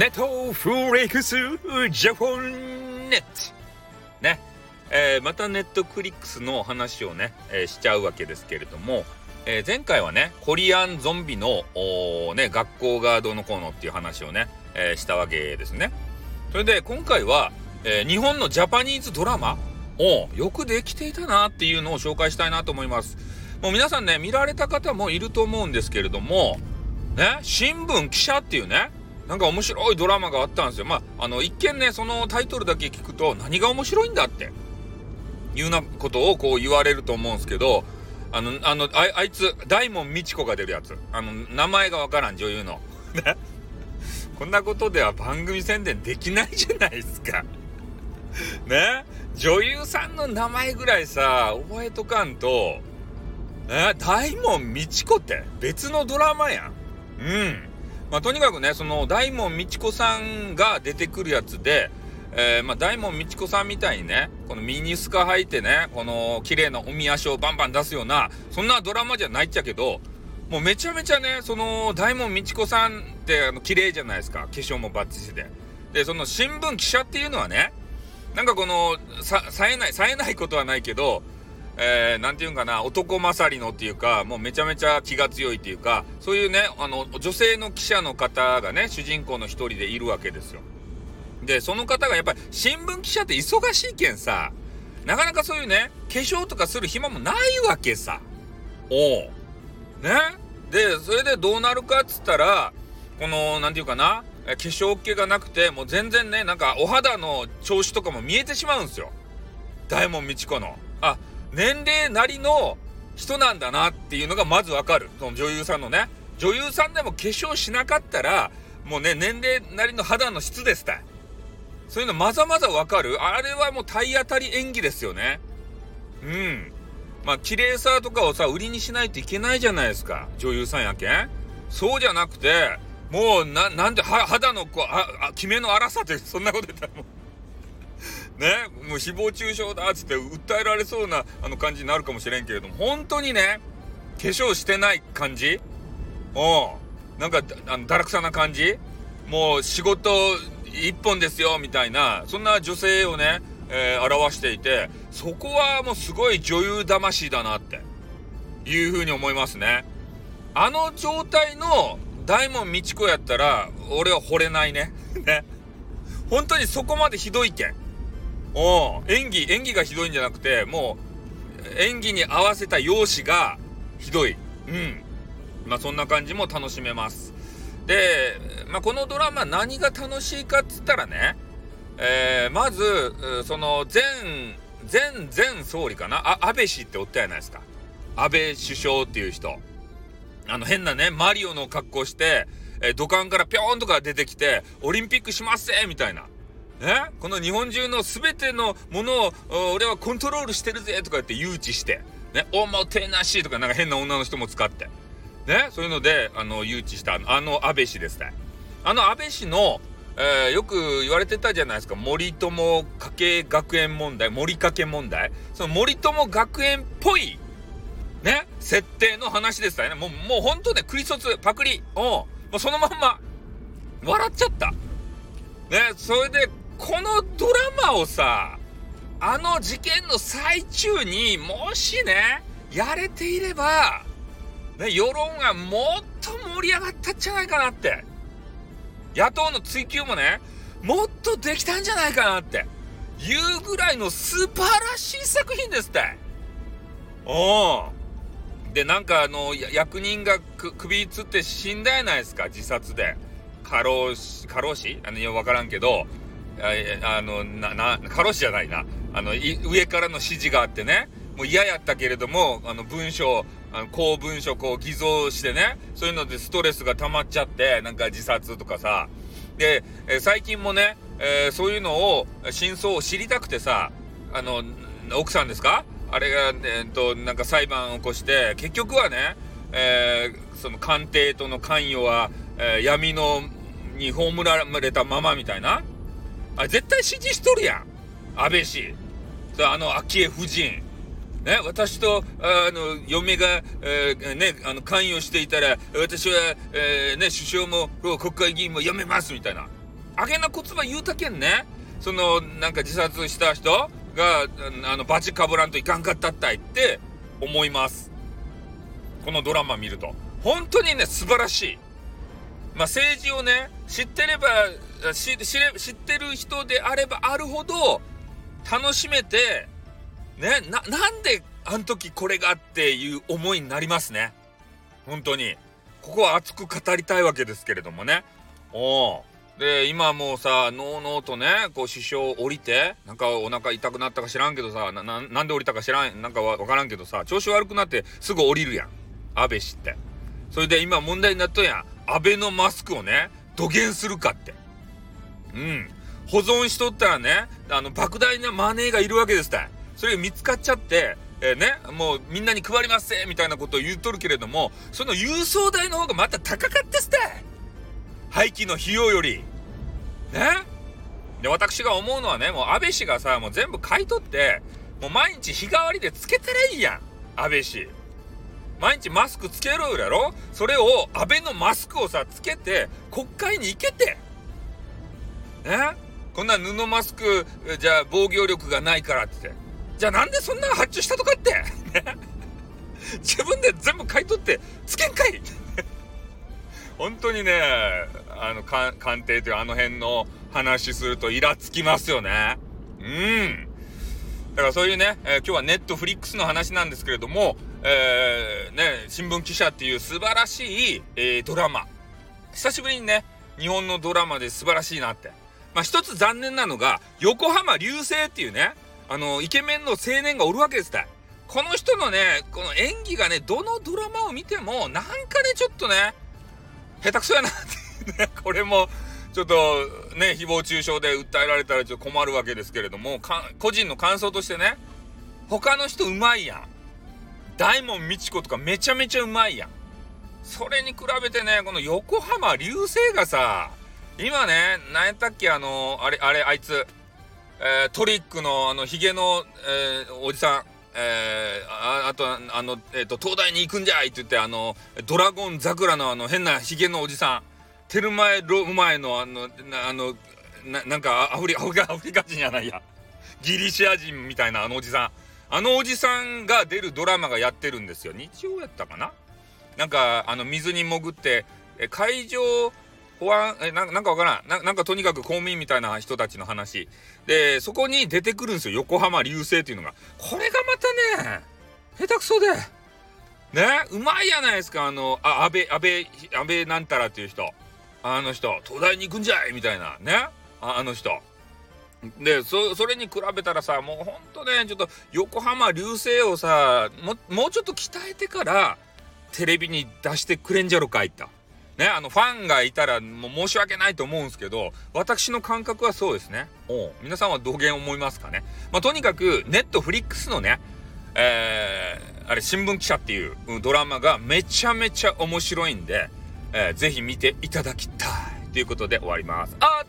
ネトフレックスジャポンネット。ね、えー、またネットクリックスの話をね、えー、しちゃうわけですけれども、えー、前回はねコリアンゾンビのね学校がどうのこうのっていう話をね、えしたわけですね。それで今回は、え日本のジャパニーズドラマをよくできていたなっていうのを紹介したいなと思います。もう皆さんね見られた方もいると思うんですけれどもね新聞記者っていうねなんか面白いドラマがあったんですよ。まあ、あの、一見ね、そのタイトルだけ聞くと、何が面白いんだって、いうようなことをこう言われると思うんですけど、あの、あの、ああいつ、大門みち子が出るやつ。あの、名前がわからん、女優の。ね。こんなことでは番組宣伝できないじゃないですか。ね？女優さんの名前ぐらいさ、覚えとかんと、ね、大門みち子って別のドラマやん。うん。まあ、とにかくね、その大門みち子さんが出てくるやつで、えー、まあ、大門みち子さんみたいにね、このミニスカ履いてね、この綺麗なおみ足をバンバン出すような、そんなドラマじゃないっちゃけど、もうめちゃめちゃね、その大門みち子さんってあの綺麗じゃないですか。化粧もバッチリで。で、その新聞記者っていうのはね、なんかこの、さ、冴えない、冴えないことはないけど、えー、て言うんかな、男勝りのっていうか、もうめちゃめちゃ気が強いっていうか、そういうね、あの、女性の記者の方がね、主人公の一人でいるわけですよ。で、その方がやっぱり新聞記者って忙しいけんさ、なかなかそういうね、化粧とかする暇もないわけさ。おう。ねで、それでどうなるかっつったら、この、なんていうかな、化粧気がなくて、もう全然ね、なんかお肌の調子とかも見えてしまうんですよ。大門みち子の。あ、年齢なりの人なんだなっていうのがまずわかる。その女優さんのね。女優さんでも化粧しなかったら、もうね、年齢なりの肌の質ですたい。そういうのまざまざわかるあれはもう体当たり演技ですよね。うん。まあ、綺麗さとかをさ、売りにしないといけないじゃないですか。女優さんやけん。そうじゃなくて、もう、な、なんで、肌のこう、あ、あ、決めの粗さって、そんなこと言ったらもう、ね、もう誹謗中傷だっつって訴えられそうなあの感じになるかもしれんけれども、本当にね、化粧してない感じ？おなんか、あの、だらくさな感じ？もう仕事一本ですよ、みたいな、そんな女性をね、えー、表していて、そこはもうすごい女優魂だなって、いうふうに思いますね。あの状態の大門みち子やったら、俺は惚れないね。ね。本当にそこまでひどいけん。お演技、演技がひどいんじゃなくて、もう、演技に合わせた容姿がひどい。うん。まあ、そんな感じも楽しめます。で、まあ、このドラマ何が楽しいかっつったらね、えー、まず、その前、前、前総理かな？あ、安倍氏っておったやないですか。安倍首相っていう人。あの変なね、マリオの格好して、えー、土管からぴょーんとか出てきて、オリンピックしますぜみたいな。ね、この日本中の全てのものを俺はコントロールしてるぜとか言って誘致して、ね、おもてなしとかなんか変な女の人も使って、ね、そういうので、あの、誘致したあの安倍氏ですね。あの安倍氏の、えー、よく言われてたじゃないですか、森友家計学園問題、森家系問題。その森友学園っぽい、ね、設定の話でしたよね。もう、もうほんとね、クリソツ、パクリ、おもうそのまんま、笑っちゃった。ね、それで、このドラマをさ、あの事件の最中にもしね、やれていれば、ね、世論がもっと盛り上がったんじゃないかなって。野党の追及もね、もっとできたんじゃないかなって。いうぐらいの素晴らしい作品ですって。おで、なんかあの、役人が首つって死んだやないですか、自殺で。過労死、過労死？あの、わからんけど、ああの、な、な、過労死じゃないな。あの、上からの指示があってね、もう嫌やったけれども、あの、文章、あの、公文書こう偽造してね、そういうのでストレスが溜まっちゃって、なんか自殺とかさ。で、え最近もね、えー、そういうのを、真相を知りたくてさ、あの、奥さんですか？あれが、えー、っと、なんか裁判を起こして、結局はね、えー、その官邸との関与は、え、闇の、に葬られたままみたいな。あ絶対支持しとるやん。安倍氏。あの、昭恵夫人。ね、私と、あの、嫁が、えー、ね、あの、関与していたら、私は、えー、ね、首相も、国会議員も辞めます、みたいな。あげな言葉言うたけんね、その、なんか自殺した人が、あの、バチかぶらんといかんかったったいって思います。このドラマ見ると。本当にね、素晴らしい。まあ、政治をね、知ってれば、知れ知ってる人であればあるほど、楽しめて、ね、な、なんであの時これがっていう思いになりますね。本当に。ここは熱く語りたいわけですけれどもね。おで、今もうさ、のうのうとね、こう、首相降りて、なんかお腹痛くなったか知らんけどさ、な、ななんで降りたか知らん、なんかわからんけどさ、調子悪くなってすぐ降りるやん。安倍氏って。それで今問題になっとんやん。安倍のマスクをね、土下するかって。うん。保存しとったらね、あの、莫大なマネーがいるわけですって。それが見つかっちゃって、えー、ね、もうみんなに配りますみたいなことを言うとるけれども、その郵送代の方がまた高かったっすって廃棄の費用より。ねで、私が思うのはね、もう安倍氏がさ、もう全部買い取って、もう毎日日替わりでつけてりゃいいやん。安倍氏。毎日マスクつけろやろ？それを安倍のマスクをさ、つけて、国会に行けて。ねこんな布マスク、じゃあ防御力がないからって。じゃあなんでそんな発注したとかって。自分で全部買い取ってつけんかい 本当にね、あの、官邸というあの辺の話するとイラつきますよね。うん。だからそういうね、えー、今日はネットフリックスの話なんですけれども、えー、ね、新聞記者っていう素晴らしい、えー、ドラマ。久しぶりにね、日本のドラマで素晴らしいなって。まあ一つ残念なのが、横浜流星っていうね、あの、イケメンの青年がおるわけですたこの人のね、この演技がね、どのドラマを見ても、なんかね、ちょっとね、下手くそやなってね、これも、ちょっとね、誹謗中傷で訴えられたらちょっと困るわけですけれども、個人の感想としてね、他の人うまいやん。大門みち子とかめちゃめちゃうまいやん。それに比べてね、この横浜流星がさ、今ね、何やったっけ、あの、あれ、あれ、あいつ、えー、トリックのあのヒゲの、えー、おじさん、えー、ああとあの、えーと、東大に行くんじゃいって言ってあのドラゴン桜のあの変なヒゲのおじさんテルマエロマエのあのなあのななんかアフリアフリアフリカ人じゃないやギリシア人みたいなあのおじさんあのおじさんが出るドラマがやってるんですよ日曜やったかな？なんかあの水に潜ってえ海上保安、え、ななんかわからんな。なんかとにかく公務員みたいな人たちの話。で、そこに出てくるんですよ。横浜流星っていうのが。これがまたね、下手くそで。ね、うまいやないですか。あの、あ、安倍、安倍、安倍なんたらっていう人。あの人、東大に行くんじゃいみたいな。ね？ああの人。で、そ、それに比べたらさ、もうほんとね、ちょっと横浜流星をさ、も、もうちょっと鍛えてから、テレビに出してくれんじゃろかいった。ね、あの、ファンがいたらもう申し訳ないと思うんですけど、私の感覚はそうですね。お皆さんはどげん思いますかね。まあ、とにかく、ネットフリックスのね、えー、あれ、新聞記者っていうドラマがめちゃめちゃ面白いんで、えー、ぜひ見ていただきたい。ということで終わります。あ